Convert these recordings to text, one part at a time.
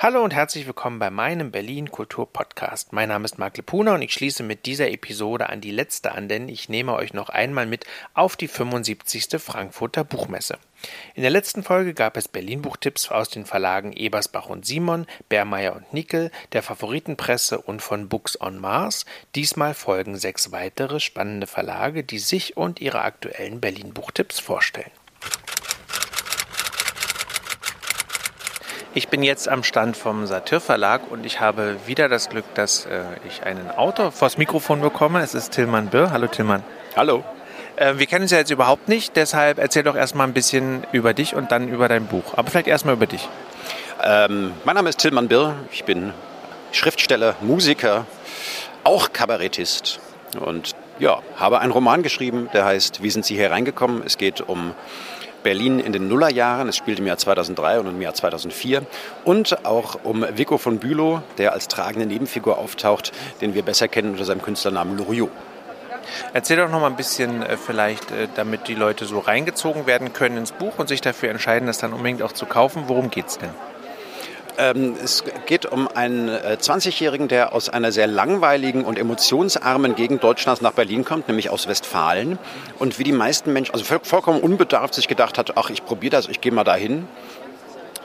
Hallo und herzlich willkommen bei meinem Berlin Kultur Podcast. Mein Name ist Marc Lepuna und ich schließe mit dieser Episode an die letzte an, denn ich nehme euch noch einmal mit auf die 75. Frankfurter Buchmesse. In der letzten Folge gab es Berlin Buchtipps aus den Verlagen Ebersbach und Simon, Bermeier und Nickel, der Favoritenpresse und von Books on Mars. Diesmal folgen sechs weitere spannende Verlage, die sich und ihre aktuellen Berlin Buchtipps vorstellen. Ich bin jetzt am Stand vom Satyr Verlag und ich habe wieder das Glück, dass äh, ich einen Autor vors Mikrofon bekomme. Es ist Tillmann Birr. Hallo Tillmann. Hallo. Äh, wir kennen uns ja jetzt überhaupt nicht, deshalb erzähl doch erstmal ein bisschen über dich und dann über dein Buch. Aber vielleicht erstmal über dich. Ähm, mein Name ist Tillmann Birr. Ich bin Schriftsteller, Musiker, auch Kabarettist und ja, habe einen Roman geschrieben, der heißt Wie sind Sie hier reingekommen? Es geht um Berlin in den Nullerjahren. Es spielt im Jahr 2003 und im Jahr 2004. Und auch um Vico von Bülow, der als tragende Nebenfigur auftaucht, den wir besser kennen unter seinem Künstlernamen Loriot. Erzähl doch noch mal ein bisschen äh, vielleicht, äh, damit die Leute so reingezogen werden können ins Buch und sich dafür entscheiden, das dann unbedingt auch zu kaufen. Worum geht es denn? Ähm, es geht um einen 20-Jährigen, äh, der aus einer sehr langweiligen und emotionsarmen Gegend Deutschlands nach Berlin kommt, nämlich aus Westfalen. Und wie die meisten Menschen, also vollkommen unbedarft sich gedacht hat, ach, ich probiere das, ich gehe mal dahin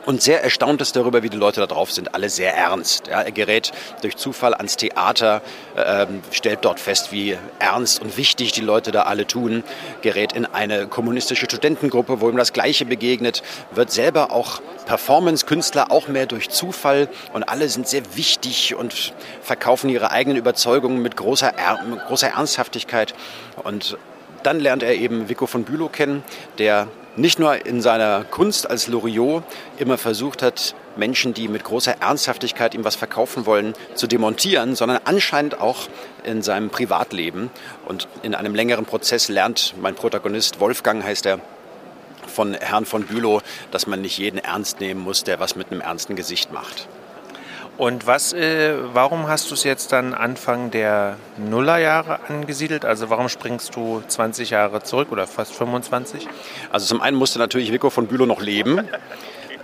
und sehr erstaunt ist darüber, wie die Leute da drauf sind. Alle sehr ernst. Ja, er gerät durch Zufall ans Theater, äh, stellt dort fest, wie ernst und wichtig die Leute da alle tun, gerät in eine kommunistische Studentengruppe, wo ihm das Gleiche begegnet, wird selber auch Performance-Künstler, auch mehr durch Zufall und alle sind sehr wichtig und verkaufen ihre eigenen Überzeugungen mit großer, er großer Ernsthaftigkeit und dann lernt er eben Vico von Bülow kennen, der nicht nur in seiner Kunst als Loriot immer versucht hat, Menschen, die mit großer Ernsthaftigkeit ihm was verkaufen wollen, zu demontieren, sondern anscheinend auch in seinem Privatleben. Und in einem längeren Prozess lernt mein Protagonist, Wolfgang heißt er, von Herrn von Bülow, dass man nicht jeden ernst nehmen muss, der was mit einem ernsten Gesicht macht. Und was, äh, warum hast du es jetzt dann Anfang der Nullerjahre angesiedelt? Also warum springst du 20 Jahre zurück oder fast 25? Also zum einen musste natürlich Vico von Bülow noch leben.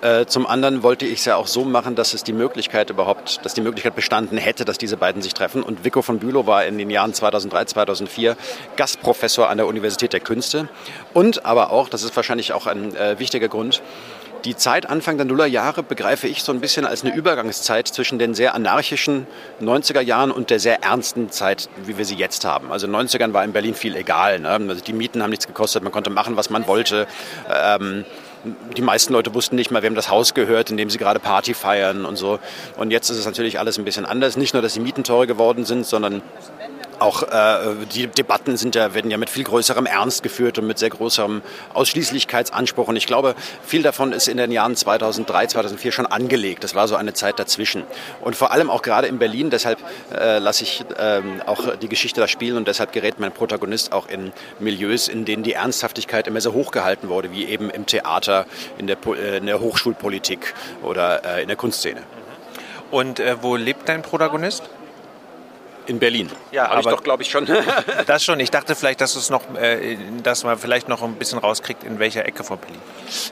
Äh, zum anderen wollte ich es ja auch so machen, dass es die Möglichkeit überhaupt, dass die Möglichkeit bestanden hätte, dass diese beiden sich treffen. Und Vico von Bülow war in den Jahren 2003, 2004 Gastprofessor an der Universität der Künste. Und aber auch, das ist wahrscheinlich auch ein äh, wichtiger Grund, die Zeit Anfang der Nullerjahre begreife ich so ein bisschen als eine Übergangszeit zwischen den sehr anarchischen 90er Jahren und der sehr ernsten Zeit, wie wir sie jetzt haben. Also in den 90ern war in Berlin viel egal. Ne? Also die Mieten haben nichts gekostet, man konnte machen, was man wollte. Ähm, die meisten Leute wussten nicht mal, wem das Haus gehört, in dem sie gerade Party feiern und so. Und jetzt ist es natürlich alles ein bisschen anders. Nicht nur, dass die Mieten teurer geworden sind, sondern auch äh, die Debatten sind ja, werden ja mit viel größerem Ernst geführt und mit sehr großem Ausschließlichkeitsanspruch. Und ich glaube, viel davon ist in den Jahren 2003, 2004 schon angelegt. Das war so eine Zeit dazwischen. Und vor allem auch gerade in Berlin, deshalb äh, lasse ich äh, auch die Geschichte da spielen und deshalb gerät mein Protagonist auch in Milieus, in denen die Ernsthaftigkeit immer sehr hoch gehalten wurde, wie eben im Theater, in der, äh, in der Hochschulpolitik oder äh, in der Kunstszene. Und äh, wo lebt dein Protagonist? In Berlin. Ja, Hab aber ich doch, glaube ich, schon. das schon. Ich dachte vielleicht, dass es noch, äh, dass man vielleicht noch ein bisschen rauskriegt, in welcher Ecke von Berlin.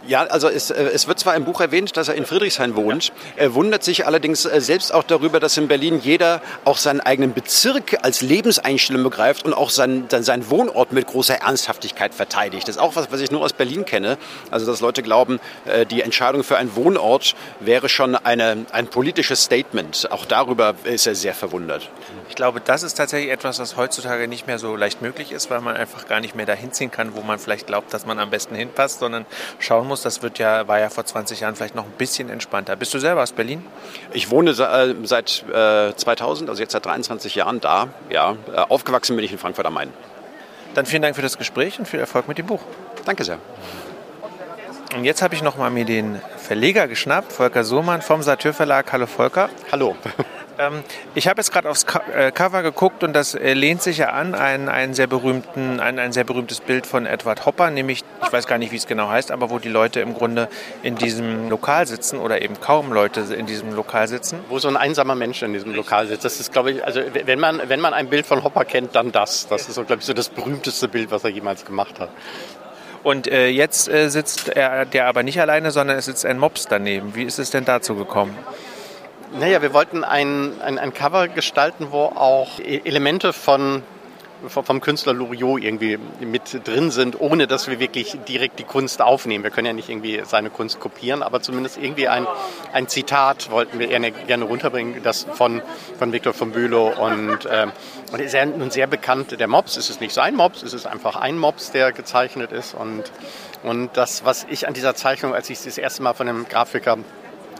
Ja, also es, äh, es wird zwar im Buch erwähnt, dass er in Friedrichshain wohnt. Er wundert sich allerdings äh, selbst auch darüber, dass in Berlin jeder auch seinen eigenen Bezirk als Lebenseinstellung begreift und auch seinen, seinen Wohnort mit großer Ernsthaftigkeit verteidigt. Das ist auch was, was ich nur aus Berlin kenne. Also, dass Leute glauben, äh, die Entscheidung für einen Wohnort wäre schon eine, ein politisches Statement. Auch darüber ist er sehr verwundert. Ich glaube, das ist tatsächlich etwas, was heutzutage nicht mehr so leicht möglich ist, weil man einfach gar nicht mehr dahin ziehen kann, wo man vielleicht glaubt, dass man am besten hinpasst, sondern schauen muss, das wird ja, war ja vor 20 Jahren vielleicht noch ein bisschen entspannter. Bist du selber aus Berlin? Ich wohne äh, seit 2000, also jetzt seit 23 Jahren da. Ja, äh, aufgewachsen bin ich in Frankfurt am Main. Dann vielen Dank für das Gespräch und viel Erfolg mit dem Buch. Danke sehr. Und jetzt habe ich noch mal mir den Verleger geschnappt, Volker Sohmann vom Satyr Verlag. Hallo Volker. Hallo. Ähm, ich habe jetzt gerade aufs äh, Cover geguckt und das äh, lehnt sich ja an ein, ein, sehr berühmten, ein, ein sehr berühmtes Bild von Edward Hopper, nämlich, ich weiß gar nicht, wie es genau heißt, aber wo die Leute im Grunde in diesem Lokal sitzen oder eben kaum Leute in diesem Lokal sitzen. Wo so ein einsamer Mensch in diesem Lokal sitzt. Das ist, glaube ich, also wenn man, wenn man ein Bild von Hopper kennt, dann das. Das ist, so, glaube ich, so das berühmteste Bild, was er jemals gemacht hat. Und äh, jetzt äh, sitzt er der aber nicht alleine, sondern es sitzt ein Mops daneben. Wie ist es denn dazu gekommen? Naja, wir wollten ein, ein, ein Cover gestalten, wo auch e-, Elemente von vom Künstler Loriot irgendwie mit drin sind, ohne dass wir wirklich direkt die Kunst aufnehmen. Wir können ja nicht irgendwie seine Kunst kopieren, aber zumindest irgendwie ein, ein Zitat wollten wir gerne runterbringen, das von, von Victor von Bülow und, ähm, und ist ja nun sehr bekannt. Der Mops ist es nicht sein Mops, es ist einfach ein Mops, der gezeichnet ist und, und das, was ich an dieser Zeichnung, als ich es das erste Mal von einem Grafiker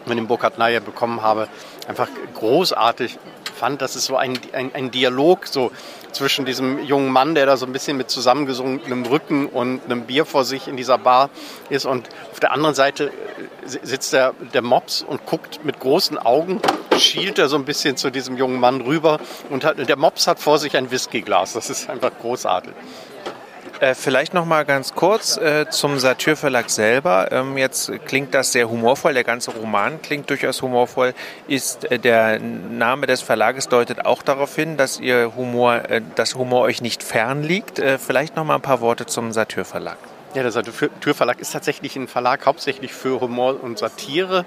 von dem Burkhard Naya bekommen habe, einfach großartig fand, dass es so ein, ein, ein Dialog so zwischen diesem jungen Mann, der da so ein bisschen mit zusammengesunkenem Rücken und einem Bier vor sich in dieser Bar ist und auf der anderen Seite äh, sitzt der, der Mops und guckt mit großen Augen, schielt er so ein bisschen zu diesem jungen Mann rüber und hat, der Mops hat vor sich ein Whiskyglas. Das ist einfach großartig. Äh, vielleicht noch mal ganz kurz äh, zum Satyr Verlag selber. Ähm, jetzt klingt das sehr humorvoll. Der ganze Roman klingt durchaus humorvoll. Ist äh, der Name des Verlages deutet auch darauf hin, dass ihr Humor, äh, dass Humor euch nicht fern liegt. Äh, vielleicht noch mal ein paar Worte zum Satyr Verlag. Ja, der Satyr Verlag ist tatsächlich ein Verlag hauptsächlich für Humor und Satire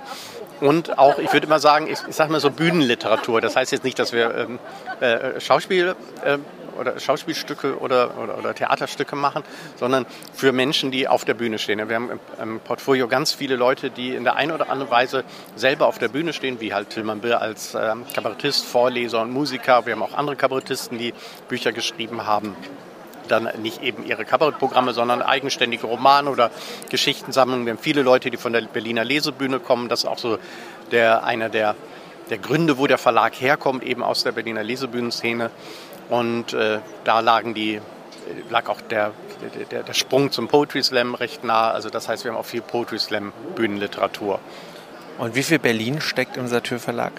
und auch, ich würde immer sagen, ich, ich sage mal so Bühnenliteratur. Das heißt jetzt nicht, dass wir ähm, äh, Schauspiel äh, oder Schauspielstücke oder, oder, oder, Theaterstücke machen, sondern für Menschen, die auf der Bühne stehen. Wir haben im Portfolio ganz viele Leute, die in der einen oder anderen Weise selber auf der Bühne stehen, wie halt Tilman Bill als ähm, Kabarettist, Vorleser und Musiker. Wir haben auch andere Kabarettisten, die Bücher geschrieben haben dann nicht eben ihre Kabarettprogramme, sondern eigenständige Romane oder Geschichtensammlungen. Wir haben viele Leute, die von der Berliner Lesebühne kommen. Das ist auch so der, einer der, der Gründe, wo der Verlag herkommt, eben aus der Berliner Lesebühnenszene. Und äh, da lagen die, lag auch der, der, der Sprung zum Poetry Slam recht nah. Also das heißt, wir haben auch viel Poetry Slam Bühnenliteratur. Und wie viel Berlin steckt im Satyr Verlag?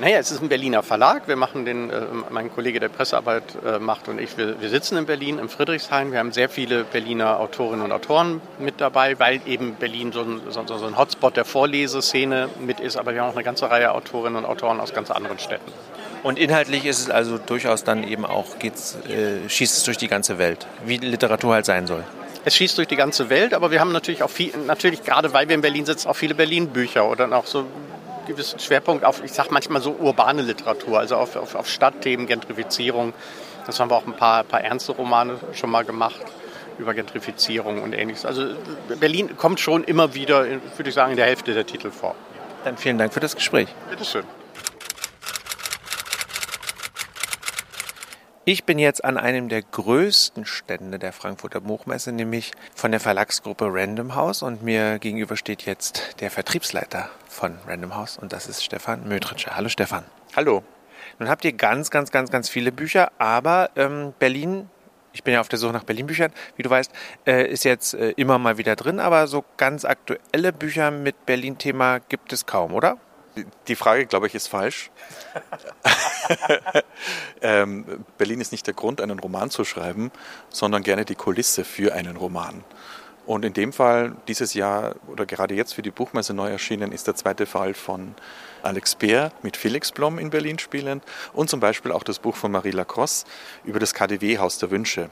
Naja, es ist ein Berliner Verlag. Wir machen den, äh, mein Kollege, der Pressearbeit äh, macht und ich, wir, wir, sitzen in Berlin, im Friedrichshain. Wir haben sehr viele Berliner Autorinnen und Autoren mit dabei, weil eben Berlin so ein, so, so ein Hotspot der Vorleseszene mit ist. Aber wir haben auch eine ganze Reihe Autorinnen und Autoren aus ganz anderen Städten. Und inhaltlich ist es also durchaus dann eben auch, geht's, äh, schießt es durch die ganze Welt, wie Literatur halt sein soll. Es schießt durch die ganze Welt, aber wir haben natürlich auch viel, natürlich gerade weil wir in Berlin sitzen, auch viele Berlin-Bücher oder auch so gewissen Schwerpunkt auf, ich sage manchmal so urbane Literatur, also auf, auf, auf Stadtthemen, Gentrifizierung. Das haben wir auch ein paar, paar ernste Romane schon mal gemacht über Gentrifizierung und ähnliches. Also Berlin kommt schon immer wieder, würde ich sagen, in der Hälfte der Titel vor. Dann vielen Dank für das Gespräch. Bitteschön. Ich bin jetzt an einem der größten Stände der Frankfurter Buchmesse, nämlich von der Verlagsgruppe Random House und mir gegenüber steht jetzt der Vertriebsleiter von Random House und das ist Stefan Mötritscher. Hallo Stefan. Hallo. Nun habt ihr ganz, ganz, ganz, ganz viele Bücher, aber ähm, Berlin ich bin ja auf der Suche nach Berlin-Büchern, wie du weißt, äh, ist jetzt äh, immer mal wieder drin, aber so ganz aktuelle Bücher mit Berlin-Thema gibt es kaum, oder? Die Frage, glaube ich, ist falsch. ähm, Berlin ist nicht der Grund, einen Roman zu schreiben, sondern gerne die Kulisse für einen Roman. Und in dem Fall, dieses Jahr oder gerade jetzt für die Buchmesse neu erschienen, ist der zweite Fall von Alex Beer mit Felix Blom in Berlin spielend und zum Beispiel auch das Buch von Marie Lacrosse über das KDW Haus der Wünsche.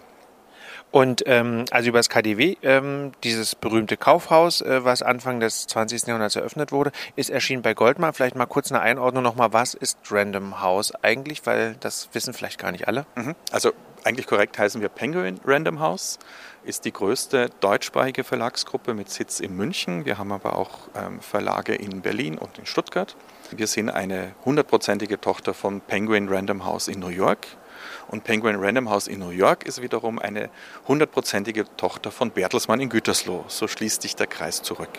Und ähm, also über das KDW, ähm, dieses berühmte Kaufhaus, äh, was Anfang des 20. Jahrhunderts eröffnet wurde, ist erschienen bei Goldman. Vielleicht mal kurz eine Einordnung nochmal, was ist Random House eigentlich, weil das wissen vielleicht gar nicht alle. Mhm. Also eigentlich korrekt heißen wir Penguin Random House, ist die größte deutschsprachige Verlagsgruppe mit Sitz in München. Wir haben aber auch ähm, Verlage in Berlin und in Stuttgart. Wir sind eine hundertprozentige Tochter von Penguin Random House in New York und Penguin Random House in New York ist wiederum eine hundertprozentige Tochter von Bertelsmann in Gütersloh. So schließt sich der Kreis zurück.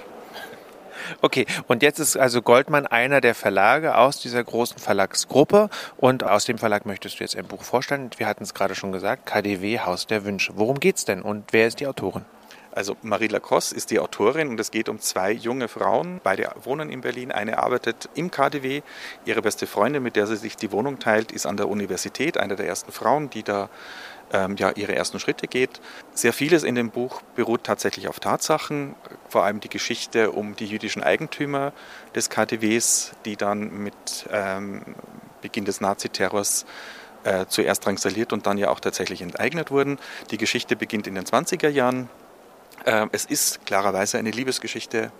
Okay, und jetzt ist also Goldmann einer der Verlage aus dieser großen Verlagsgruppe und aus dem Verlag möchtest du jetzt ein Buch vorstellen. Wir hatten es gerade schon gesagt, KDW Haus der Wünsche. Worum geht es denn und wer ist die Autorin? Also Marie Lacoste ist die Autorin und es geht um zwei junge Frauen. Beide wohnen in Berlin. Eine arbeitet im KDW. Ihre beste Freundin, mit der sie sich die Wohnung teilt, ist an der Universität, eine der ersten Frauen, die da ähm, ja, ihre ersten Schritte geht. Sehr vieles in dem Buch beruht tatsächlich auf Tatsachen, vor allem die Geschichte um die jüdischen Eigentümer des KDWs, die dann mit ähm, Beginn des Naziterrors äh, zuerst drangsaliert und dann ja auch tatsächlich enteignet wurden. Die Geschichte beginnt in den 20er Jahren es ist klarerweise eine Liebesgeschichte.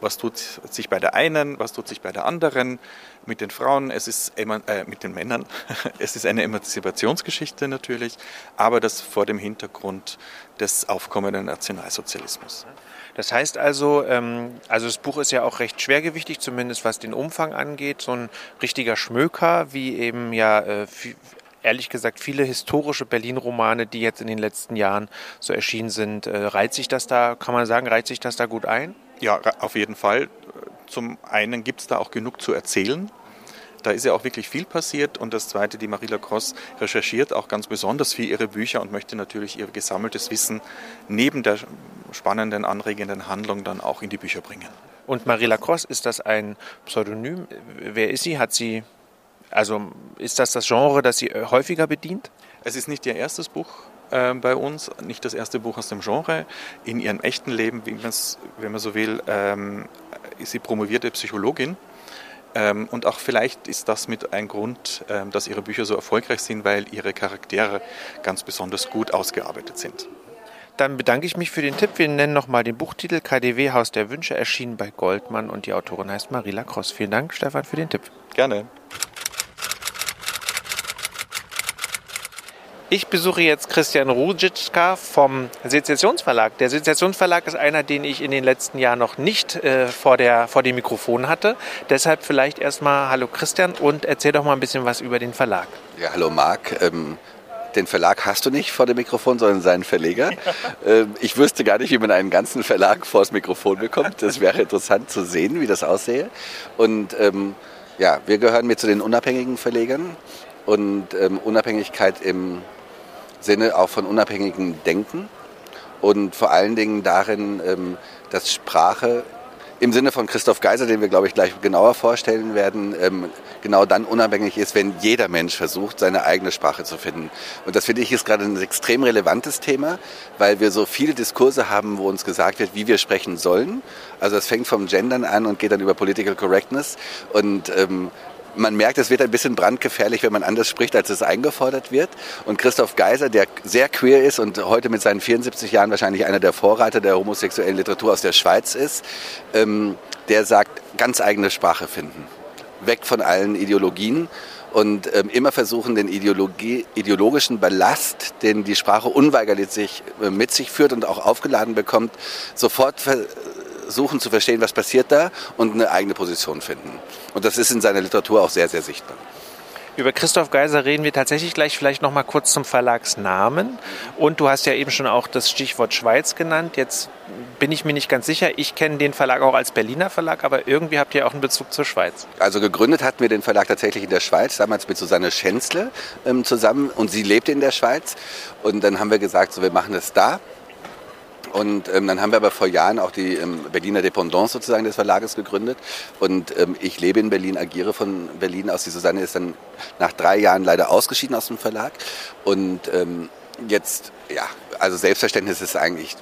Was tut sich bei der einen, was tut sich bei der anderen, mit den Frauen, es ist äh, mit den Männern. Es ist eine Emanzipationsgeschichte natürlich, aber das vor dem Hintergrund des aufkommenden Nationalsozialismus. Das heißt also, ähm, also das Buch ist ja auch recht schwergewichtig, zumindest was den Umfang angeht. So ein richtiger Schmöker, wie eben ja äh, ehrlich gesagt viele historische Berlin-Romane, die jetzt in den letzten Jahren so erschienen sind. Äh, reiht sich das da, kann man sagen, reiht sich das da gut ein? Ja, auf jeden Fall. Zum einen gibt es da auch genug zu erzählen. Da ist ja auch wirklich viel passiert. Und das Zweite, die Marie Lacrosse recherchiert auch ganz besonders für ihre Bücher und möchte natürlich ihr gesammeltes Wissen neben der spannenden, anregenden Handlung dann auch in die Bücher bringen. Und Marie Lacrosse, ist das ein Pseudonym? Wer ist sie? Hat sie also ist das das Genre, das sie äh, häufiger bedient? Es ist nicht ihr erstes Buch äh, bei uns, nicht das erste Buch aus dem Genre. In ihrem echten Leben, wenn man so will, ähm, ist sie promovierte Psychologin. Ähm, und auch vielleicht ist das mit ein Grund, ähm, dass ihre Bücher so erfolgreich sind, weil ihre Charaktere ganz besonders gut ausgearbeitet sind. Dann bedanke ich mich für den Tipp. Wir nennen nochmal den Buchtitel KDW Haus der Wünsche, erschienen bei Goldmann und die Autorin heißt Marie Lacrosse. Vielen Dank, Stefan, für den Tipp. Gerne. Ich besuche jetzt Christian Rujitschka vom Sezessionsverlag. Der Sezessionsverlag ist einer, den ich in den letzten Jahren noch nicht äh, vor, der, vor dem Mikrofon hatte. Deshalb vielleicht erstmal Hallo Christian und erzähl doch mal ein bisschen was über den Verlag. Ja, hallo Marc. Ähm, den Verlag hast du nicht vor dem Mikrofon, sondern seinen Verleger. ähm, ich wüsste gar nicht, wie man einen ganzen Verlag vor das Mikrofon bekommt. Das wäre interessant zu sehen, wie das aussehe. Und ähm, ja, wir gehören mit zu den unabhängigen Verlegern. Und ähm, Unabhängigkeit im Sinne auch von unabhängigem Denken und vor allen Dingen darin, ähm, dass Sprache im Sinne von Christoph Geiser, den wir, glaube ich, gleich genauer vorstellen werden, ähm, genau dann unabhängig ist, wenn jeder Mensch versucht, seine eigene Sprache zu finden. Und das finde ich ist gerade ein extrem relevantes Thema, weil wir so viele Diskurse haben, wo uns gesagt wird, wie wir sprechen sollen. Also es fängt vom Gendern an und geht dann über Political Correctness. Und ähm, man merkt, es wird ein bisschen brandgefährlich, wenn man anders spricht, als es eingefordert wird. Und Christoph Geiser, der sehr queer ist und heute mit seinen 74 Jahren wahrscheinlich einer der Vorreiter der homosexuellen Literatur aus der Schweiz ist, ähm, der sagt, ganz eigene Sprache finden. Weg von allen Ideologien und ähm, immer versuchen, den ideologischen Ballast, den die Sprache unweigerlich sich, äh, mit sich führt und auch aufgeladen bekommt, sofort suchen zu verstehen, was passiert da und eine eigene Position finden. Und das ist in seiner Literatur auch sehr, sehr sichtbar. Über Christoph Geiser reden wir tatsächlich gleich vielleicht noch mal kurz zum Verlagsnamen. Und du hast ja eben schon auch das Stichwort Schweiz genannt. Jetzt bin ich mir nicht ganz sicher. Ich kenne den Verlag auch als Berliner Verlag, aber irgendwie habt ihr auch einen Bezug zur Schweiz. Also gegründet hatten wir den Verlag tatsächlich in der Schweiz, damals mit Susanne Schänzle ähm, zusammen. Und sie lebte in der Schweiz. Und dann haben wir gesagt, so wir machen das da. Und ähm, dann haben wir aber vor Jahren auch die ähm, Berliner Dependance sozusagen des Verlages gegründet. Und ähm, ich lebe in Berlin, agiere von Berlin aus. Die Susanne ist dann nach drei Jahren leider ausgeschieden aus dem Verlag. Und ähm, jetzt, ja, also Selbstverständnis ist eigentlich,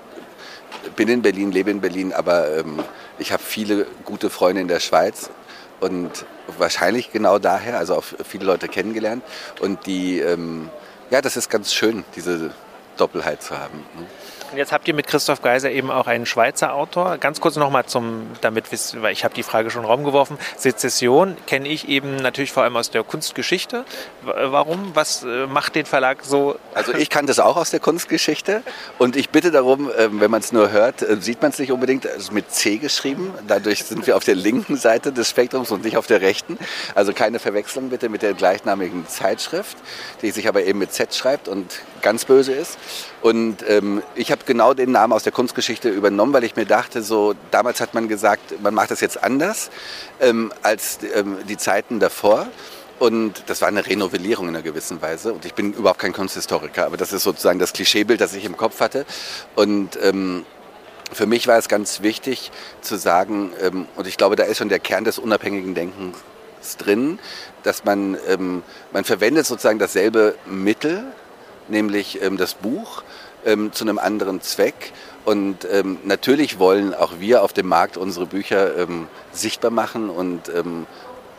bin in Berlin, lebe in Berlin, aber ähm, ich habe viele gute Freunde in der Schweiz und wahrscheinlich genau daher, also auch viele Leute kennengelernt. Und die, ähm, ja, das ist ganz schön, diese Doppelheit zu haben. Ne? Und jetzt habt ihr mit Christoph Geiser eben auch einen Schweizer Autor. Ganz kurz nochmal zum, damit weil ich habe die Frage schon raumgeworfen. Sezession kenne ich eben natürlich vor allem aus der Kunstgeschichte. Warum? Was äh, macht den Verlag so? Also ich kann das auch aus der Kunstgeschichte und ich bitte darum, ähm, wenn man es nur hört, äh, sieht man es nicht unbedingt, es ist mit C geschrieben. Dadurch sind wir auf der linken Seite des Spektrums und nicht auf der rechten. Also keine Verwechslung bitte mit der gleichnamigen Zeitschrift, die sich aber eben mit Z schreibt und ganz böse ist. Und ähm, ich habe genau den Namen aus der Kunstgeschichte übernommen, weil ich mir dachte, so damals hat man gesagt, man macht das jetzt anders ähm, als ähm, die Zeiten davor. Und das war eine Renovellierung in einer gewissen Weise. Und ich bin überhaupt kein Kunsthistoriker, aber das ist sozusagen das Klischeebild, das ich im Kopf hatte. Und ähm, für mich war es ganz wichtig zu sagen, ähm, und ich glaube, da ist schon der Kern des unabhängigen Denkens drin, dass man, ähm, man verwendet sozusagen dasselbe Mittel, nämlich ähm, das Buch, ähm, zu einem anderen Zweck. Und ähm, natürlich wollen auch wir auf dem Markt unsere Bücher ähm, sichtbar machen und ähm,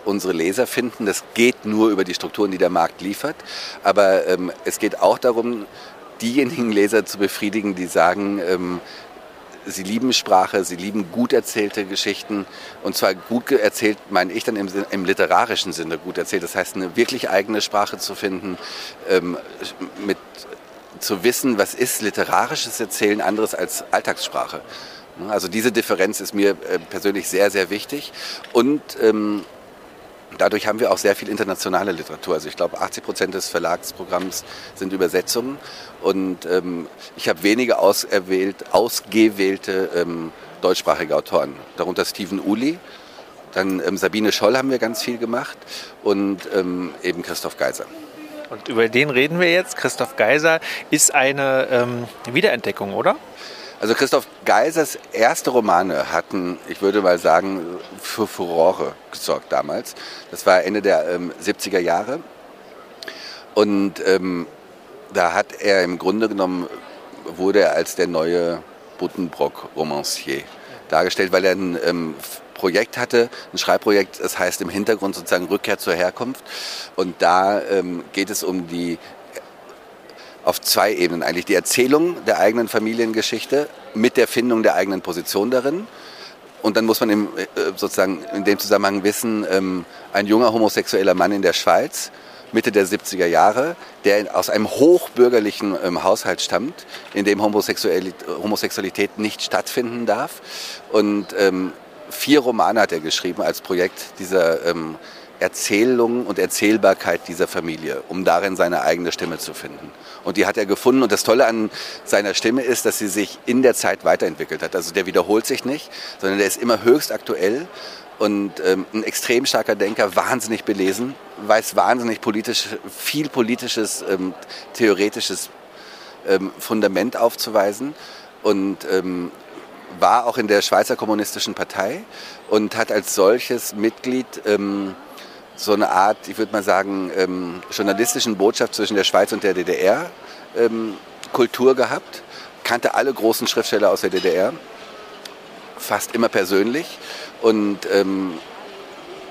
unsere Leser finden. Das geht nur über die Strukturen, die der Markt liefert. Aber ähm, es geht auch darum, diejenigen Leser zu befriedigen, die sagen, sie lieben Sprache, sie lieben gut erzählte Geschichten. Und zwar gut erzählt, meine ich dann im, im literarischen Sinne gut erzählt. Das heißt, eine wirklich eigene Sprache zu finden, ähm, mit, zu wissen, was ist literarisches Erzählen anderes als Alltagssprache. Also diese Differenz ist mir äh, persönlich sehr, sehr wichtig. Und ähm, Dadurch haben wir auch sehr viel internationale Literatur. Also ich glaube, 80 Prozent des Verlagsprogramms sind Übersetzungen. Und ähm, ich habe wenige auserwählt, ausgewählte ähm, deutschsprachige Autoren. Darunter Steven Uli, dann ähm, Sabine Scholl haben wir ganz viel gemacht und ähm, eben Christoph Geiser. Und über den reden wir jetzt. Christoph Geiser ist eine ähm, Wiederentdeckung, oder? Also Christoph Geisers erste Romane hatten, ich würde mal sagen, für Furore gesorgt damals. Das war Ende der ähm, 70er Jahre. Und ähm, da hat er im Grunde genommen, wurde er als der neue Buddenbrock-Romancier dargestellt, weil er ein ähm, Projekt hatte, ein Schreibprojekt, das heißt im Hintergrund sozusagen Rückkehr zur Herkunft. Und da ähm, geht es um die auf zwei Ebenen eigentlich. Die Erzählung der eigenen Familiengeschichte mit der Findung der eigenen Position darin. Und dann muss man im, äh, sozusagen in dem Zusammenhang wissen, ähm, ein junger homosexueller Mann in der Schweiz, Mitte der 70er Jahre, der aus einem hochbürgerlichen ähm, Haushalt stammt, in dem Homosexualität nicht stattfinden darf. Und ähm, vier Romane hat er geschrieben als Projekt dieser Erzählung und Erzählbarkeit dieser Familie, um darin seine eigene Stimme zu finden. Und die hat er gefunden. Und das Tolle an seiner Stimme ist, dass sie sich in der Zeit weiterentwickelt hat. Also der wiederholt sich nicht, sondern der ist immer höchst aktuell und ähm, ein extrem starker Denker, wahnsinnig belesen, weiß wahnsinnig politisch, viel politisches, ähm, theoretisches ähm, Fundament aufzuweisen und ähm, war auch in der Schweizer Kommunistischen Partei und hat als solches Mitglied ähm, so eine Art, ich würde mal sagen, ähm, journalistischen Botschaft zwischen der Schweiz und der DDR ähm, Kultur gehabt, kannte alle großen Schriftsteller aus der DDR, fast immer persönlich und ähm,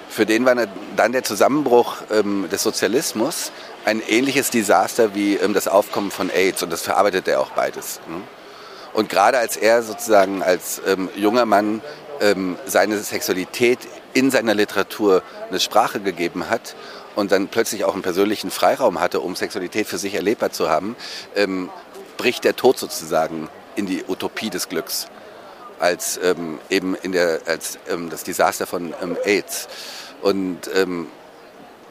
für den war dann der Zusammenbruch ähm, des Sozialismus ein ähnliches Desaster wie ähm, das Aufkommen von AIDS und das verarbeitet er auch beides. Ne? Und gerade als er sozusagen als ähm, junger Mann seine Sexualität in seiner Literatur eine Sprache gegeben hat und dann plötzlich auch einen persönlichen Freiraum hatte, um Sexualität für sich erlebbar zu haben, ähm, bricht der Tod sozusagen in die Utopie des Glücks als ähm, eben in der als ähm, das Desaster von ähm, AIDS und ähm,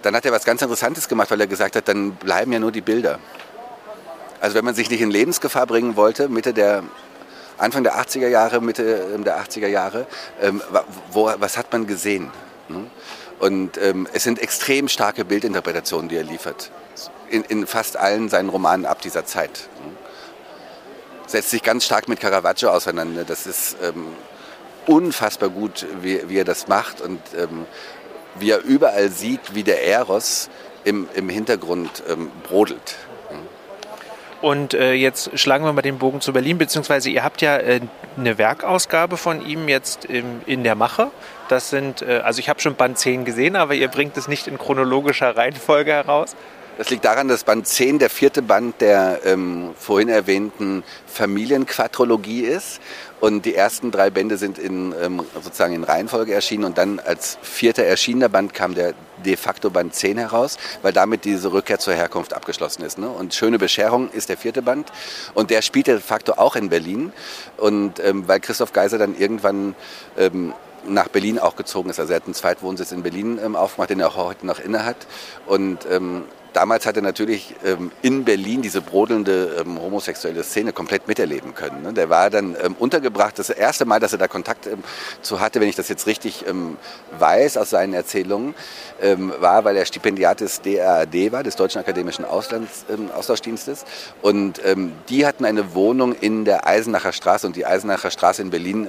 dann hat er was ganz Interessantes gemacht, weil er gesagt hat, dann bleiben ja nur die Bilder. Also wenn man sich nicht in Lebensgefahr bringen wollte, Mitte der Anfang der 80er Jahre, Mitte ähm, der 80er Jahre, ähm, wo, was hat man gesehen? Ne? Und ähm, es sind extrem starke Bildinterpretationen, die er liefert. In, in fast allen seinen Romanen ab dieser Zeit. Ne? Setzt sich ganz stark mit Caravaggio auseinander. Das ist ähm, unfassbar gut, wie, wie, er das macht und ähm, wie er überall sieht, wie der Eros im, im Hintergrund ähm, brodelt. Und äh, jetzt schlagen wir mal den Bogen zu Berlin, beziehungsweise ihr habt ja äh, eine Werkausgabe von ihm jetzt im, in der Mache. Das sind, äh, also ich habe schon Band 10 gesehen, aber ihr bringt es nicht in chronologischer Reihenfolge heraus. Das liegt daran, dass Band 10 der vierte Band der ähm, vorhin erwähnten Familienquadrologie ist. Und die ersten drei Bände sind in, ähm, sozusagen in Reihenfolge erschienen. Und dann als vierter erschienener Band kam der de facto Band 10 heraus, weil damit diese Rückkehr zur Herkunft abgeschlossen ist. Ne? Und Schöne Bescherung ist der vierte Band. Und der spielt de facto auch in Berlin. Und ähm, weil Christoph Geiser dann irgendwann ähm, nach Berlin auch gezogen ist. Also er hat einen Zweitwohnsitz in Berlin ähm, aufgemacht, den er auch heute noch inne hat. Und ähm, damals hat er natürlich ähm, in Berlin diese brodelnde ähm, homosexuelle Szene komplett miterleben können. Ne? Der war dann ähm, untergebracht. Das erste Mal, dass er da Kontakt ähm, zu hatte, wenn ich das jetzt richtig ähm, weiß aus seinen Erzählungen, ähm, war, weil er Stipendiat des DRAD war, des Deutschen Akademischen Auslands, Austauschdienstes. Und die hatten eine Wohnung in der Eisenacher Straße und die Eisenacher Straße in Berlin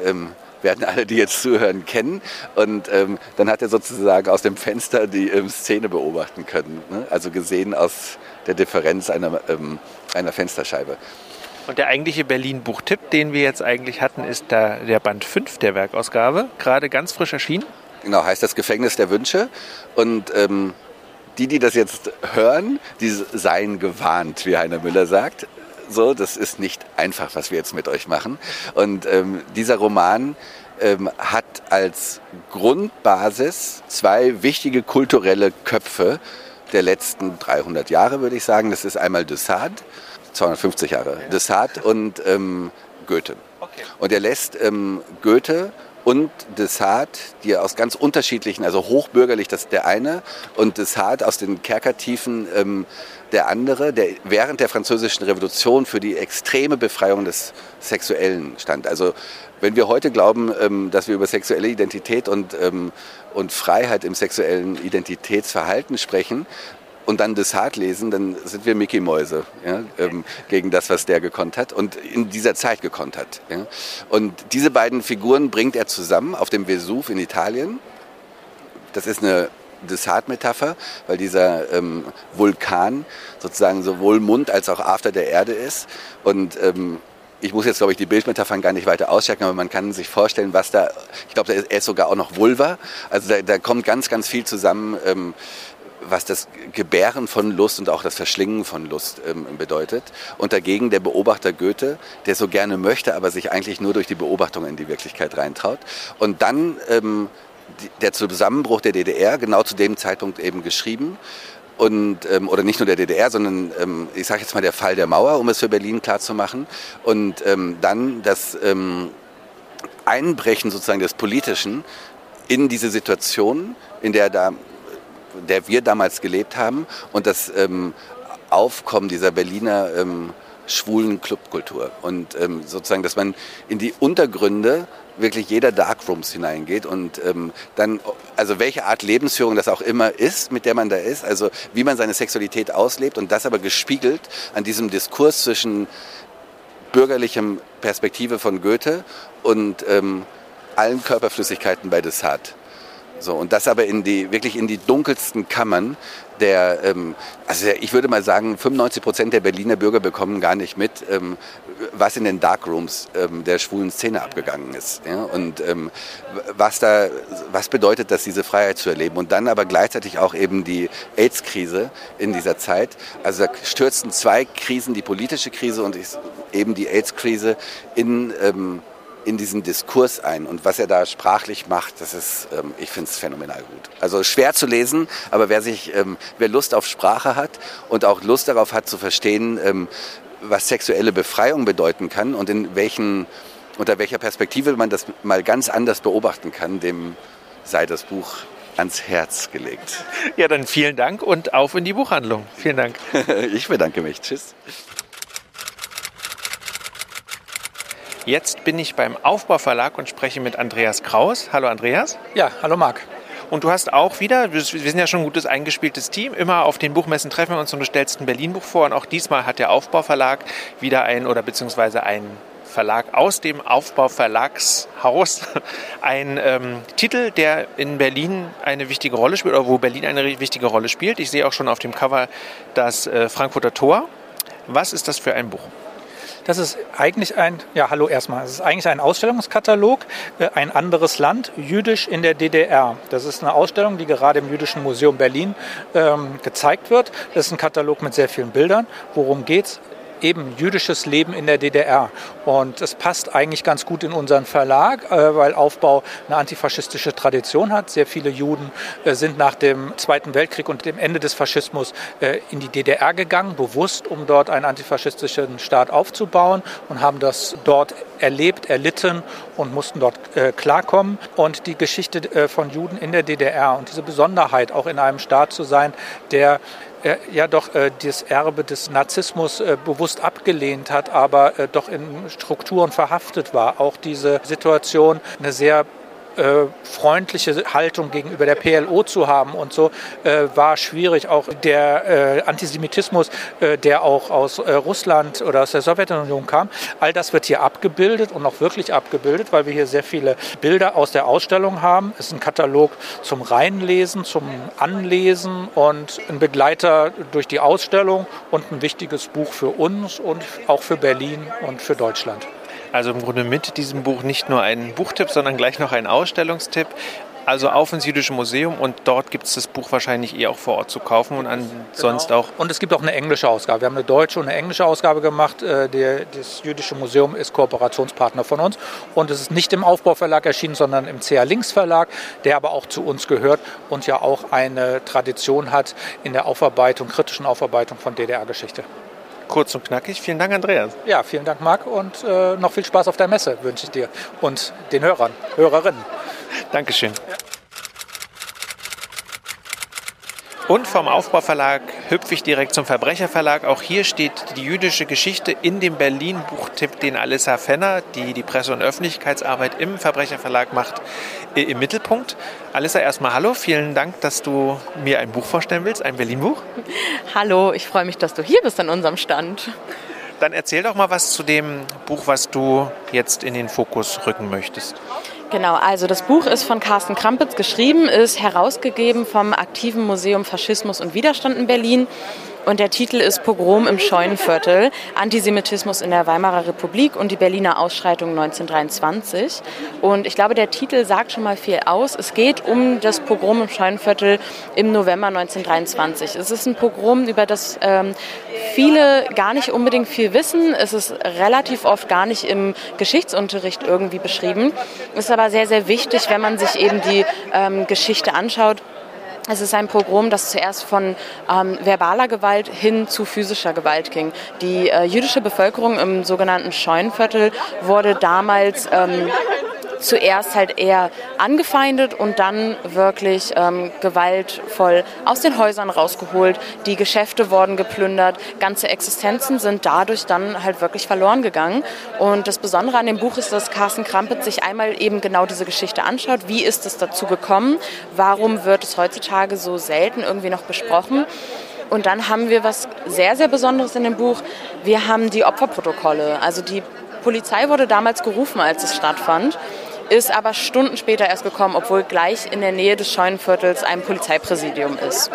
werden alle, die jetzt zuhören, kennen. Und ähm, dann hat er sozusagen aus dem Fenster die ähm, Szene beobachten können. Ne? Also gesehen aus der Differenz einer, ähm, einer Fensterscheibe. Und der eigentliche Berlin-Buchtipp, den wir jetzt eigentlich hatten, ist der, der Band 5 der Werkausgabe, gerade ganz frisch erschienen. Genau, heißt das Gefängnis der Wünsche. Und ähm, die, die das jetzt hören, die seien gewarnt, wie Heiner Müller sagt. So, das ist nicht einfach, was wir jetzt mit euch machen. Und ähm, dieser Roman ähm, hat als Grundbasis zwei wichtige kulturelle Köpfe der letzten 300 Jahre, würde ich sagen. Das ist einmal de Sade, 250 Jahre, de Sade und ähm, Goethe. Und er lässt ähm, Goethe und Desart, die aus ganz unterschiedlichen, also hochbürgerlich, das ist der eine, und Desart aus den Kerkertiefen ähm, der andere, der während der französischen Revolution für die extreme Befreiung des Sexuellen stand. Also wenn wir heute glauben, ähm, dass wir über sexuelle Identität und, ähm, und Freiheit im sexuellen Identitätsverhalten sprechen, und dann Desart lesen, dann sind wir Mickey Mäuse ja, ähm, gegen das, was der gekonnt hat und in dieser Zeit gekonnt hat. Ja. Und diese beiden Figuren bringt er zusammen auf dem Vesuv in Italien. Das ist eine Desart-Metapher, weil dieser ähm, Vulkan sozusagen sowohl Mund als auch After der Erde ist. Und ähm, ich muss jetzt, glaube ich, die Bildmetaphern gar nicht weiter ausstärken, aber man kann sich vorstellen, was da, ich glaube, er ist sogar auch noch Vulva. Also da, da kommt ganz, ganz viel zusammen. Ähm, was das Gebären von Lust und auch das Verschlingen von Lust ähm, bedeutet. Und dagegen der Beobachter Goethe, der so gerne möchte, aber sich eigentlich nur durch die Beobachtung in die Wirklichkeit reintraut. Und dann ähm, der Zusammenbruch der DDR, genau zu dem Zeitpunkt eben geschrieben. Und, ähm, oder nicht nur der DDR, sondern ähm, ich sage jetzt mal der Fall der Mauer, um es für Berlin klarzumachen. Und ähm, dann das ähm, Einbrechen sozusagen des Politischen in diese Situation, in der da der wir damals gelebt haben und das ähm, Aufkommen dieser Berliner ähm, schwulen Clubkultur. Und ähm, sozusagen, dass man in die Untergründe wirklich jeder Darkrooms hineingeht und ähm, dann, also welche Art Lebensführung das auch immer ist, mit der man da ist, also wie man seine Sexualität auslebt und das aber gespiegelt an diesem Diskurs zwischen bürgerlichem Perspektive von Goethe und ähm, allen Körperflüssigkeiten bei Desart. So, und das aber in die, wirklich in die dunkelsten Kammern der, ähm, also ich würde mal sagen, 95 Prozent der Berliner Bürger bekommen gar nicht mit, ähm, was in den Darkrooms ähm, der schwulen Szene abgegangen ist. Ja? Und ähm, was da, was bedeutet das, diese Freiheit zu erleben? Und dann aber gleichzeitig auch eben die AIDS-Krise in dieser Zeit. Also da stürzten zwei Krisen, die politische Krise und eben die AIDS-Krise in ähm, in diesen Diskurs ein. Und was er da sprachlich macht, das ist, ähm, ich finde es phänomenal gut. Also schwer zu lesen, aber wer sich, ähm, wer Lust auf Sprache hat und auch Lust darauf hat zu verstehen, ähm, was sexuelle Befreiung bedeuten kann und in welchen, unter welcher Perspektive man das mal ganz anders beobachten kann, dem sei das Buch ans Herz gelegt. Ja, dann vielen Dank und auf in die Buchhandlung. Vielen Dank. ich bedanke mich. Tschüss. Jetzt bin ich beim Aufbauverlag und spreche mit Andreas Kraus. Hallo Andreas. Ja, hallo Marc. Und du hast auch wieder, wir sind ja schon ein gutes eingespieltes Team, immer auf den Buchmessen treffen wir uns und du stellst ein Berlin-Buch vor. Und auch diesmal hat der Aufbauverlag wieder ein oder beziehungsweise ein Verlag aus dem Aufbauverlagshaus ein ähm, Titel, der in Berlin eine wichtige Rolle spielt oder wo Berlin eine wichtige Rolle spielt. Ich sehe auch schon auf dem Cover das äh, Frankfurter Tor. Was ist das für ein Buch? Das ist eigentlich ein, ja hallo erstmal, es ist eigentlich ein Ausstellungskatalog, äh, ein anderes Land, jüdisch in der DDR. Das ist eine Ausstellung, die gerade im Jüdischen Museum Berlin ähm, gezeigt wird. Das ist ein Katalog mit sehr vielen Bildern. Worum geht's? Eben jüdisches Leben in der DDR. Und es passt eigentlich ganz gut in unseren Verlag, äh, weil Aufbau eine antifaschistische Tradition hat. Sehr viele Juden äh, sind nach dem Zweiten Weltkrieg und dem Ende des Faschismus äh, in die DDR gegangen, bewusst, um dort einen antifaschistischen Staat aufzubauen und haben das dort erlebt, erlitten und mussten dort klarkommen. Und die Geschichte von Juden in der DDR und diese Besonderheit, auch in einem Staat zu sein, der äh, ja doch äh, das Erbe des Narzissmus äh, bewusst abgelehnt hat, aber äh, doch in Strukturen verhaftet war. Auch diese Situation eine sehr äh, freundliche Haltung gegenüber der PLO zu haben und so äh, war schwierig. Auch der äh, Antisemitismus, äh, der auch aus äh, Russland oder aus der Sowjetunion kam, all das wird hier abgebildet und auch wirklich abgebildet, weil wir hier sehr viele Bilder aus der Ausstellung haben. Es ist ein Katalog zum Reinlesen, zum Anlesen und ein Begleiter durch die Ausstellung und ein wichtiges Buch für uns und auch für Berlin und für Deutschland. Also im Grunde mit diesem Buch nicht nur ein Buchtipp, sondern gleich noch ein Ausstellungstipp. also auf ins Jüdische Museum und dort gibt es das Buch wahrscheinlich eh auch vor Ort zu kaufen und ansonsten Genau. auch. Und es gibt auch eine englische Ausgabe. Wir haben eine deutsche und eine englische Ausgabe gemacht. Äh, das Jüdische Museum ist Kooperationspartner von uns und es ist nicht im Aufbauverlag erschienen, sondern im CA Links Verlag, der aber auch zu uns gehört und ja auch eine Tradition hat in der Aufarbeitung, kritischen Aufarbeitung von DDR-Geschichte. Kurz und knackig. Vielen Dank, Andreas. Ja, vielen Dank, Marc, und äh, noch viel Spaß auf der Messe wünsche ich dir und den Hörern, Hörerinnen. Dankeschön. Und vom Aufbauverlag hüpfe ich direkt zum Verbrecherverlag. Auch hier steht die jüdische Geschichte in dem Berlin-Buchtipp, den Alissa Fenner, die die Presse- und Öffentlichkeitsarbeit im Verbrecherverlag macht, im Mittelpunkt. Alissa, erstmal hallo. Vielen Dank, dass du mir ein Buch vorstellen willst, ein Berlin-Buch. Hallo, ich freue mich, dass du hier bist an unserem Stand. Dann erzähl doch mal was zu dem Buch, was du jetzt in den Fokus rücken möchtest. Genau, also das Buch ist von Carsten Krampitz geschrieben, ist herausgegeben vom Aktiven Museum Faschismus und Widerstand in Berlin. Und der Titel ist Pogrom im Scheunenviertel, Antisemitismus in der Weimarer Republik und die Berliner Ausschreitung 1923. Und ich glaube, der Titel sagt schon mal viel aus. Es geht um das Pogrom im Scheunenviertel im November 1923. Es ist ein Pogrom, über das ähm, viele gar nicht unbedingt viel wissen. Es ist relativ oft gar nicht im Geschichtsunterricht irgendwie beschrieben. Ist aber sehr, sehr wichtig, wenn man sich eben die ähm, Geschichte anschaut. Es ist ein Pogrom, das zuerst von ähm, verbaler Gewalt hin zu physischer Gewalt ging. Die äh, jüdische Bevölkerung im sogenannten Scheunenviertel wurde damals ähm, zuerst halt eher angefeindet und dann wirklich ähm, gewaltvoll aus den Häusern rausgeholt. Die Geschäfte wurden geplündert, ganze Existenzen sind dadurch dann halt wirklich verloren gegangen. Und das Besondere an dem Buch ist, dass Carsten Krampitz sich einmal eben genau diese Geschichte anschaut. Wie ist es dazu gekommen? Warum wird es heutzutage so selten irgendwie noch besprochen? Und dann haben wir was sehr, sehr Besonderes in dem Buch. Wir haben die Opferprotokolle. Also die Polizei wurde damals gerufen, als es stattfand ist aber Stunden später erst gekommen, obwohl gleich in der Nähe des Scheunenviertels ein Polizeipräsidium ist.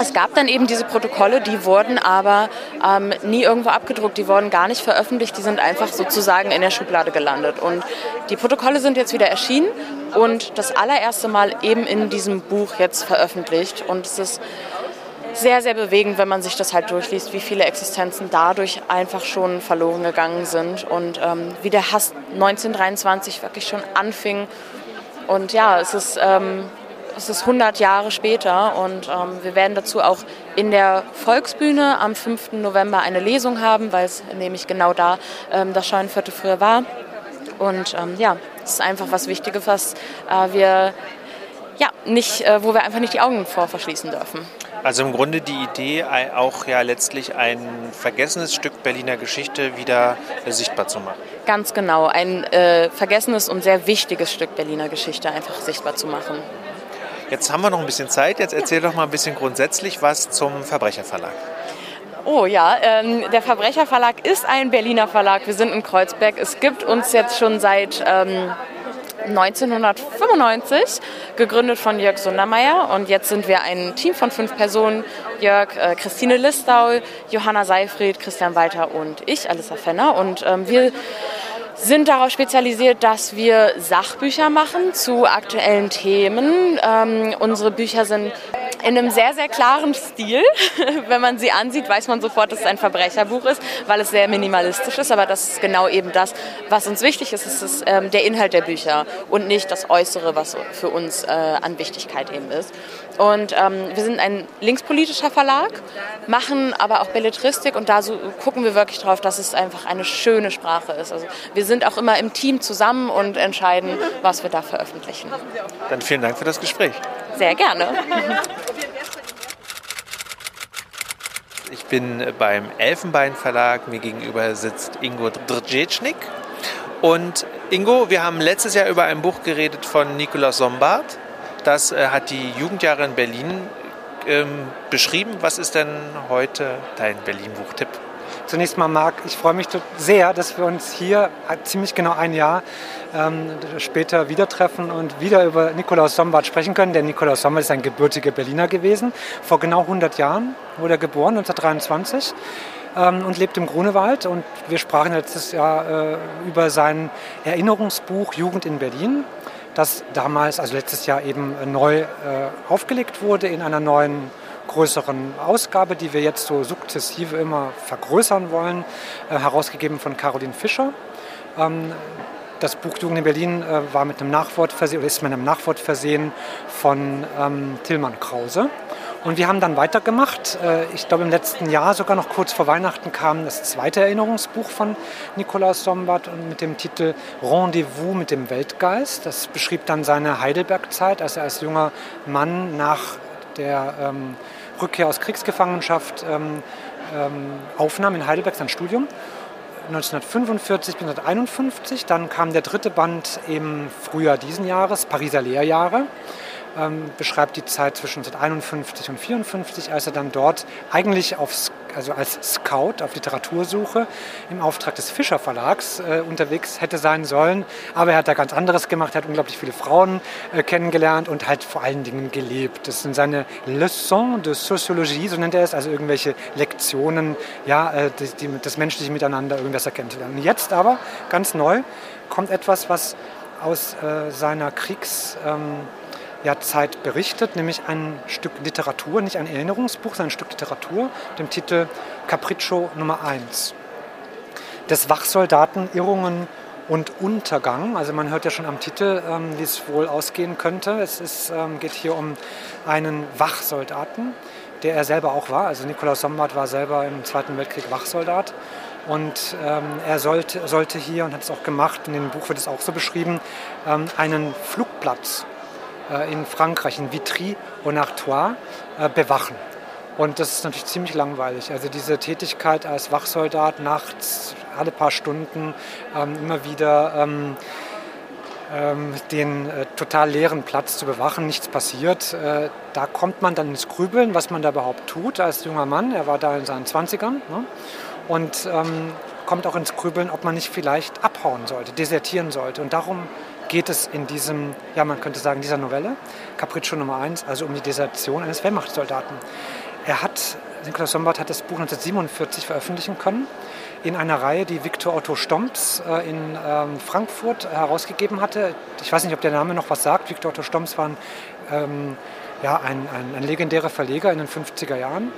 Es gab dann eben diese Protokolle, die wurden aber ähm, nie irgendwo abgedruckt, die wurden gar nicht veröffentlicht, die sind einfach sozusagen in der Schublade gelandet. Und die Protokolle sind jetzt wieder erschienen und das allererste Mal eben in diesem Buch jetzt veröffentlicht. Und es ist sehr, sehr bewegend, wenn man sich das halt durchliest, wie viele Existenzen dadurch einfach schon verloren gegangen sind und ähm, wie der Hass 1923 wirklich schon anfing. Und ja, es ist, ähm, es ist 100 Jahre später und ähm, wir werden dazu auch in der Volksbühne am 5. November eine Lesung haben, weil es nämlich genau da ähm, das Scheunenviertel früher war. Und ähm, ja, es ist einfach was Wichtiges, was äh, wir ja, nicht, äh, wo wir einfach nicht die Augen vor verschließen dürfen. Also im Grunde die Idee, auch ja letztlich ein vergessenes Stück Berliner Geschichte wieder sichtbar zu machen. Ganz genau, ein äh, vergessenes und sehr wichtiges Stück Berliner Geschichte einfach sichtbar zu machen. Jetzt haben wir noch ein bisschen Zeit. Jetzt erzähl doch mal ein bisschen grundsätzlich was zum Verbrecherverlag. Oh ja, ähm, der Verbrecherverlag ist ein Berliner Verlag. Wir sind in Kreuzberg. Es gibt uns jetzt schon seit ähm, 1995, gegründet von Jörg Sundermeier. Und jetzt sind wir ein Team von fünf Personen. Jörg, äh, Christine Listau, Johanna Seifried, Christian Walter und ich, Alissa Fenner. Und ähm, wir sind darauf spezialisiert, dass wir Sachbücher machen zu aktuellen Themen. Ähm, unsere Bücher sind in einem sehr, sehr klaren Stil. Wenn man sie ansieht, weiß man sofort, dass es ein Verbrecherbuch ist, weil es sehr minimalistisch ist. Aber das ist genau eben das, was uns wichtig ist. Es ist ähm, der Inhalt der Bücher und nicht das Äußere, was für uns äh, an Wichtigkeit eben ist. Und ähm, wir sind ein linkspolitischer Verlag, machen aber auch Belletristik und da so gucken wir wirklich drauf, dass es einfach eine schöne Sprache ist. Also wir sind auch immer im Team zusammen und entscheiden, was wir da veröffentlichen. Dann vielen Dank für das Gespräch. Sehr gerne. Ich bin beim Elfenbein Verlag. Mir gegenüber sitzt Ingo Drdzecznik. Und Ingo, wir haben letztes Jahr über ein Buch geredet von Nikolaus Sombart. Das äh, hat die Jugendjahre in Berlin ähm, beschrieben. Was ist denn heute dein Berlin-Buchtipp? Zunächst mal, Marc, ich freue mich sehr, dass wir uns hier ziemlich genau ein Jahr ähm, später wieder treffen und wieder über Nikolaus Sombart sprechen können. Der Nikolaus Sombart ist ein gebürtiger Berliner gewesen. Vor genau 100 Jahren wurde er geboren, 1923 ähm, und lebt im Grunewald. Und wir sprachen letztes Jahr äh, über sein Erinnerungsbuch Jugend in Berlin das damals, also letztes Jahr eben neu äh, aufgelegt wurde in einer neuen größeren Ausgabe, die wir jetzt so sukzessive immer vergrößern wollen, äh, herausgegeben von Caroline Fischer. Ähm, das Buch Jugend in Berlin äh, war mit einem Nachwort versehen, oder ist mit einem Nachwort versehen von ähm, Tillmann Krause. Und wir haben dann weitergemacht. Äh, ich glaube, im letzten Jahr, sogar noch kurz vor Weihnachten, kam das zweite Erinnerungsbuch von Nikolaus Sombart mit dem Titel Rendezvous mit dem Weltgeist. Das beschrieb dann seine Heidelberg-Zeit, als er als junger Mann nach der ähm, Rückkehr aus Kriegsgefangenschaft ähm, ähm, aufnahm in Heidelberg sein Studium. 1945 bis 1951. Dann kam der dritte Band im Frühjahr diesen Jahres, Pariser Lehrjahre ähm, beschreibt die Zeit zwischen 1951 und 1954, als er dann dort eigentlich aufs, also als Scout auf Literatursuche im Auftrag des Fischer Verlags äh, unterwegs hätte sein sollen. Aber er hat da ganz anderes gemacht, er hat unglaublich viele Frauen äh, kennengelernt und halt vor allen Dingen gelebt. Das sind seine Leçons de Sociologie, so nennt er es, also irgendwelche Lektionen, ja, äh, die, die, das menschliche Miteinander irgendwas erkennt. Und jetzt aber, ganz neu, kommt etwas, was aus äh, seiner Kriegs... Ähm, ja, Zeit berichtet, nämlich ein Stück Literatur, nicht ein Erinnerungsbuch, sondern ein Stück Literatur, dem Titel Capriccio Nummer 1. Des Wachsoldaten Irrungen und Untergang. Also man hört ja schon am Titel, ähm, wie es wohl ausgehen könnte. Es ist, ähm, geht hier um einen Wachsoldaten, der er selber auch war. Also Nikolaus Sombart war selber im Zweiten Weltkrieg Wachsoldat. Und ähm, er sollte, sollte hier, und hat es auch gemacht, in dem Buch wird es auch so beschrieben, ähm, einen Flugplatz in Frankreich, in Vitry und Artois, äh, bewachen. Und das ist natürlich ziemlich langweilig. Also diese Tätigkeit als Wachsoldat nachts, alle paar Stunden, ähm, immer wieder ähm, ähm, den äh, total leeren Platz zu bewachen, nichts passiert. Äh, da kommt man dann ins Grübeln, was man da überhaupt tut als junger Mann. Er war da in seinen 20ern. Ne? Und ähm, kommt auch ins Grübeln, ob man nicht vielleicht abhauen sollte, desertieren sollte. Und darum geht es in diesem, ja man könnte sagen, dieser Novelle, Capriccio Nummer 1, also um die Desertion eines Wehrmachtssoldaten. Er hat, Nikolaus Sombart hat das Buch 1947 veröffentlichen können in einer Reihe, die Viktor Otto Stomps äh, in ähm, Frankfurt herausgegeben hatte. Ich weiß nicht, ob der Name noch was sagt. Viktor Otto Stomps war ein, ähm, ja, ein, ein, ein legendärer Verleger in den 50er Jahren.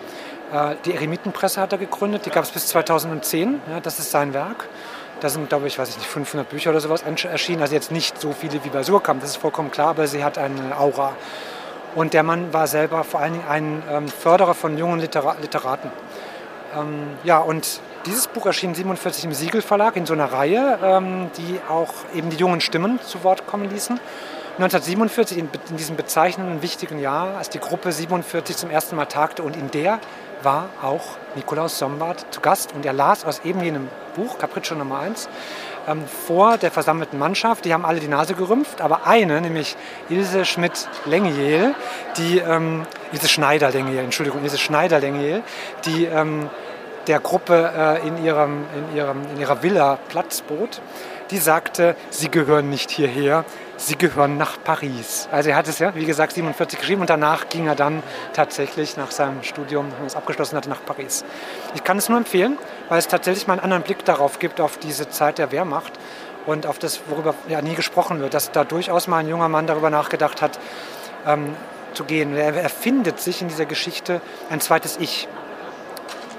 Äh, die Eremitenpresse hat er gegründet, die gab es bis 2010. Ja, das ist sein Werk. Da sind, glaube ich, weiß ich nicht, 500 Bücher oder sowas erschienen. Also jetzt nicht so viele wie bei Surkamp, das ist vollkommen klar, aber sie hat eine Aura. Und der Mann war selber vor allen Dingen ein ähm, Förderer von jungen Litera Literaten. Ähm, ja, und dieses Buch erschien 47 im Siegel Verlag in so einer Reihe, ähm, die auch eben die jungen Stimmen zu Wort kommen ließen. 1947, in, in diesem bezeichnenden, wichtigen Jahr, als die Gruppe 47 zum ersten Mal tagte und in der war auch Nikolaus Sombart zu Gast und er las aus eben jenem Buch, Capriccio Nummer 1, ähm, vor der versammelten Mannschaft. Die haben alle die Nase gerümpft, aber eine, nämlich Ilse Schmidt-Lengiel, die, ähm, Ilse Schneider-Lengiel, Entschuldigung, Ilse Schneider-Lengiel, die ähm, der Gruppe äh, in, ihrem, in, ihrem, in ihrer Villa Platz bot, die sagte, sie gehören nicht hierher, sie gehören nach Paris. Also er hat es ja, wie gesagt, 47 geschrieben und danach ging er dann tatsächlich nach seinem Studium, wenn er es abgeschlossen hatte, nach Paris. Ich kann es nur empfehlen, weil es tatsächlich mal einen anderen Blick darauf gibt, auf diese Zeit der Wehrmacht und auf das, worüber ja nie gesprochen wird, dass da durchaus mal ein junger Mann darüber nachgedacht hat, ähm, zu gehen. Er erfindet sich in dieser Geschichte ein zweites Ich.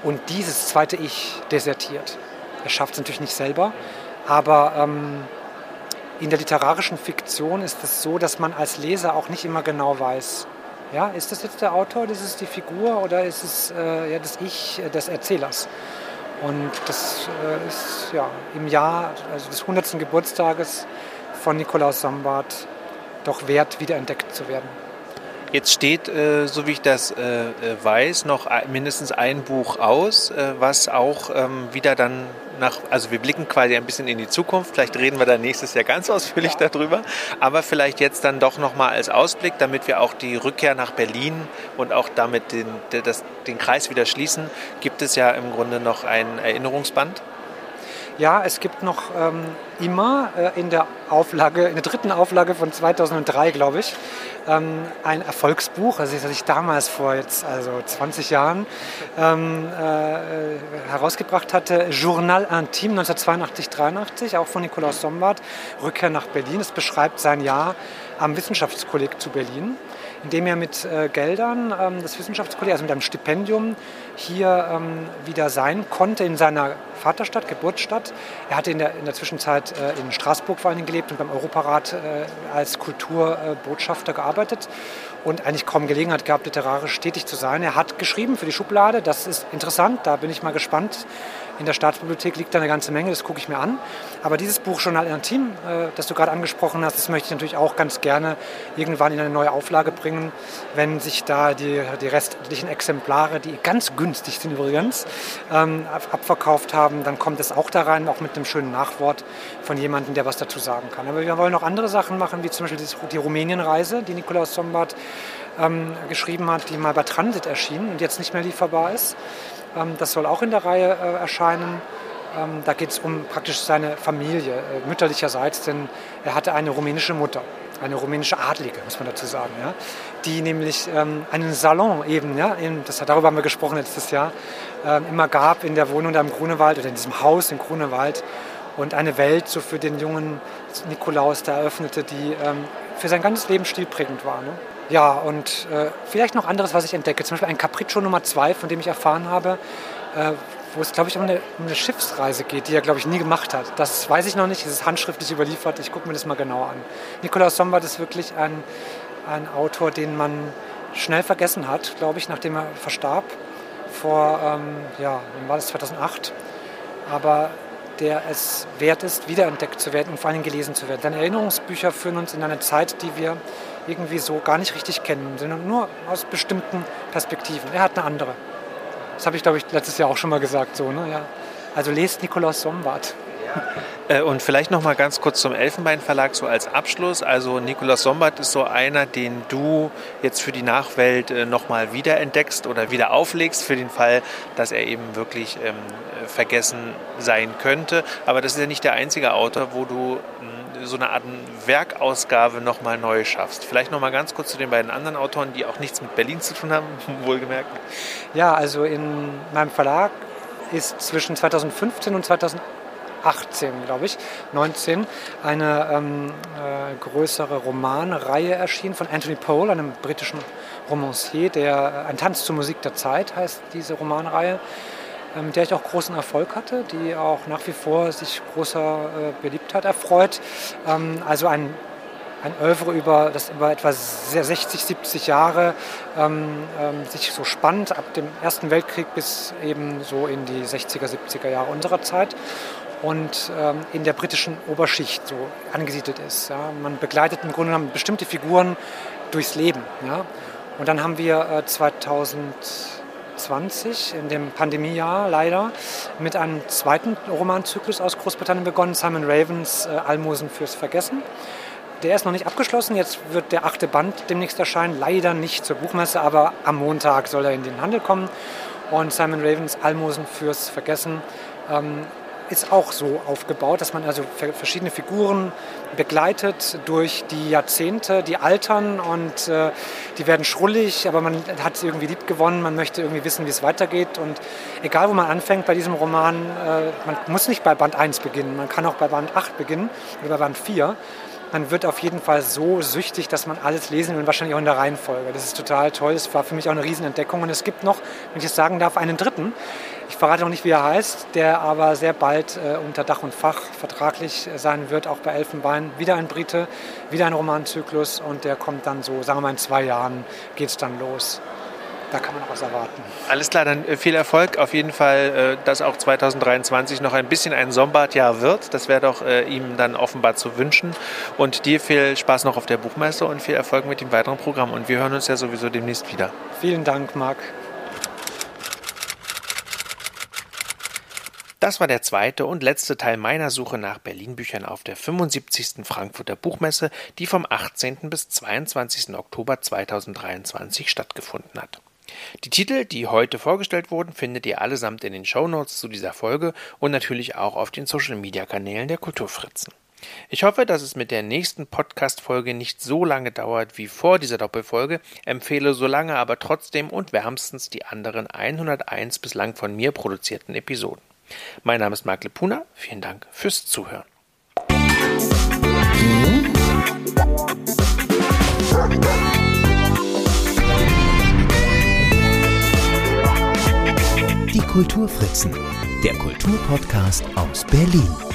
Und dieses zweite Ich desertiert. Er schafft es natürlich nicht selber, aber ähm, in der literarischen Fiktion ist es so, dass man als Leser auch nicht immer genau weiß, ja, ist das jetzt der Autor, ist es die Figur oder ist es äh, ja, das Ich des Erzählers? Und das äh, ist ja im Jahr also des 100. Geburtstages von Nikolaus Sombart doch wert, wiederentdeckt zu werden. Jetzt steht, äh, so wie ich das äh, äh weiß, noch mindestens ein Buch aus, äh, was auch ähm, wieder dann nach, also wir blicken quasi ein bisschen in die Zukunft, vielleicht reden wir da nächstes Jahr ganz ausführlich darüber, aber vielleicht jetzt dann doch nochmal als Ausblick, damit wir auch die Rückkehr nach Berlin und auch damit den, das, den Kreis wieder schließen, gibt es ja im Grunde noch ein Erinnerungsband. Ja, es gibt noch ähm, immer äh, in der Auflage, in der dritten Auflage von 2003, glaube ich, ähm, ein Erfolgsbuch, also das ich damals vor jetzt also 20 Jahren ähm, äh, herausgebracht hatte, Journal Intime 1982-83, auch von Nikolaus Sombart, Rückkehr nach Berlin. Es beschreibt sein Jahr am Wissenschaftskolleg zu Berlin indem er mit äh, Geldern ähm, des Wissenschaftskollegs, also mit einem Stipendium, hier ähm, wieder sein konnte in seiner Vaterstadt, Geburtsstadt. Er hatte in der, in der Zwischenzeit äh, in Straßburg vor allem gelebt und beim Europarat äh, als Kulturbotschafter gearbeitet und eigentlich kaum Gelegenheit gehabt, literarisch tätig zu sein. Er hat geschrieben für die Schublade, das ist interessant, da bin ich mal gespannt, in der Staatsbibliothek liegt da eine ganze Menge, das gucke ich mir an. Aber dieses Buch Journal Intim, äh, das du gerade angesprochen hast, das möchte ich natürlich auch ganz gerne irgendwann in eine neue Auflage bringen, wenn sich da die, die restlichen Exemplare, die ganz günstig sind übrigens, ähm, abverkauft haben, dann kommt es auch da rein, auch mit einem schönen Nachwort von jemandem, der was dazu sagen kann. Aber wir wollen auch andere Sachen machen, wie zum Beispiel die Rumänienreise, die Nikolaus Sombart ähm, geschrieben hat, die mal bei Transit erschien und jetzt nicht mehr lieferbar ist. Ähm, das soll auch in der Reihe äh, erscheinen. Ähm, da geht es um praktisch seine Familie, äh, mütterlicherseits, denn er hatte eine rumänische Mutter, eine rumänische Adlige, muss man dazu sagen, ja, die nämlich ähm, einen Salon eben, ja, in, das, darüber haben wir gesprochen letztes Jahr, immer gab in der Wohnung da im Grunewald oder in diesem Haus im Grunewald und eine Welt so für den jungen Nikolaus da eröffnete, die für sein ganzes Leben stilprägend war. Ne? Ja, und äh, vielleicht noch anderes, was ich entdecke. Zum Beispiel ein Capriccio Nummer 2, von dem ich erfahren habe, äh, wo es, glaube ich, um eine, um eine, Schiffsreise geht, die er, glaube ich, nie gemacht hat. Das weiß ich noch nicht, es ist handschriftlich überliefert. Ich gucke mir das mal genauer an. Nikolaus Sombart ist wirklich ein, ein Autor, den man schnell vergessen hat, glaube ich, nachdem er verstarb. Vor, ähm, ja, wann war das, 2008. Aber der es wert ist, wiederentdeckt zu werden und vor allem gelesen zu werden. Seine Erinnerungsbücher führen uns in eine Zeit, die wir irgendwie so gar nicht richtig kennen, sondern nur aus bestimmten Perspektiven. Er hat eine andere. Das habe ich, glaube ich, letztes Jahr auch schon mal gesagt. So, ne? ja. Also lest Nikolaus Sombart. Äh, und vielleicht noch mal ganz kurz zum Elfenbein Verlag so als Abschluss. Also Nikolaus Sombart ist so einer, den du jetzt für die Nachwelt äh, noch mal wiederentdeckst oder wieder auflegst für den Fall, dass er eben wirklich ähm, vergessen sein könnte. Aber das ist ja nicht der einzige Autor, wo du so eine Art Werkausgabe nochmal neu schaffst. Vielleicht nochmal ganz kurz zu den beiden anderen Autoren, die auch nichts mit Berlin zu tun haben, wohlgemerkt. Ja, also in meinem Verlag ist zwischen 2015 und 2018, glaube ich, 19, eine ähm, äh, größere Romanreihe erschienen von Anthony Pole, einem britischen Romancier, der äh, Ein Tanz zur Musik der Zeit heißt diese Romanreihe mit ähm, der ich auch großen Erfolg hatte, die auch nach wie vor sich großer äh, Beliebtheit erfreut. Ähm, also ein, ein Oeuvre über, das über etwa 60, 70 Jahre ähm, ähm, sich so spannt, ab dem Ersten Weltkrieg bis eben so in die 60er, 70er Jahre unserer Zeit und ähm, in der britischen Oberschicht so angesiedelt ist. Ja. Man begleitet im Grunde genommen bestimmte Figuren durchs Leben. Ja. Und dann haben wir äh, 2000 2020, in dem Pandemiejahr leider, mit einem zweiten Romanzyklus aus Großbritannien begonnen, Simon Ravens äh, Almosen fürs Vergessen. Der ist noch nicht abgeschlossen, jetzt wird der achte Band demnächst erscheinen, leider nicht zur Buchmesse, aber am Montag soll er in den Handel kommen. Und Simon Ravens Almosen fürs Vergessen ähm, ist auch so aufgebaut, dass man also verschiedene Figuren begleitet durch die Jahrzehnte, die altern und äh, die werden schrullig, aber man hat sie irgendwie lieb gewonnen, man möchte irgendwie wissen, wie es weitergeht und egal wo man anfängt bei diesem Roman, äh, man muss nicht bei Band 1 beginnen, man kann auch bei Band 8 beginnen oder bei Band 4 man wird auf jeden Fall so süchtig, dass man alles lesen will und wahrscheinlich auch in der Reihenfolge. Das ist total toll. Das war für mich auch eine Riesenentdeckung. Und es gibt noch, wenn ich es sagen darf, einen dritten. Ich verrate noch nicht, wie er heißt, der aber sehr bald äh, unter Dach und Fach vertraglich sein wird, auch bei Elfenbein. Wieder ein Brite, wieder ein Romanzyklus und der kommt dann so, sagen wir mal in zwei Jahren geht es dann los da kann man noch was erwarten. Alles klar, dann äh, viel Erfolg. Auf jeden Fall, äh, dass auch 2023 noch ein bisschen ein Sombart-Jahr wird. Das wäre doch äh, ihm dann offenbar zu wünschen. Und dir viel Spaß noch auf der Buchmesse und viel Erfolg mit dem weiteren Programm. Und wir hören uns ja sowieso demnächst wieder. Vielen Dank, Marc. Das war der zweite und letzte Teil meiner Suche nach Berlin-Büchern auf der 75. Frankfurter Buchmesse, die vom 18. bis 22. Oktober 2023 stattgefunden hat. Die Titel, die heute vorgestellt wurden, findet ihr allesamt in den Shownotes zu dieser Folge und natürlich auch auf den Social Media Kanälen der Kulturfritzen. Ich hoffe, dass es mit der nächsten Podcast-Folge nicht so lange dauert wie vor dieser Doppelfolge, empfehle so lange aber trotzdem und wärmstens die anderen 101 bislang von mir produzierten Episoden. Mein Name ist Marc Lepuna, vielen Dank fürs Zuhören. Die Kulturfritzen, der Kulturpodcast aus Berlin.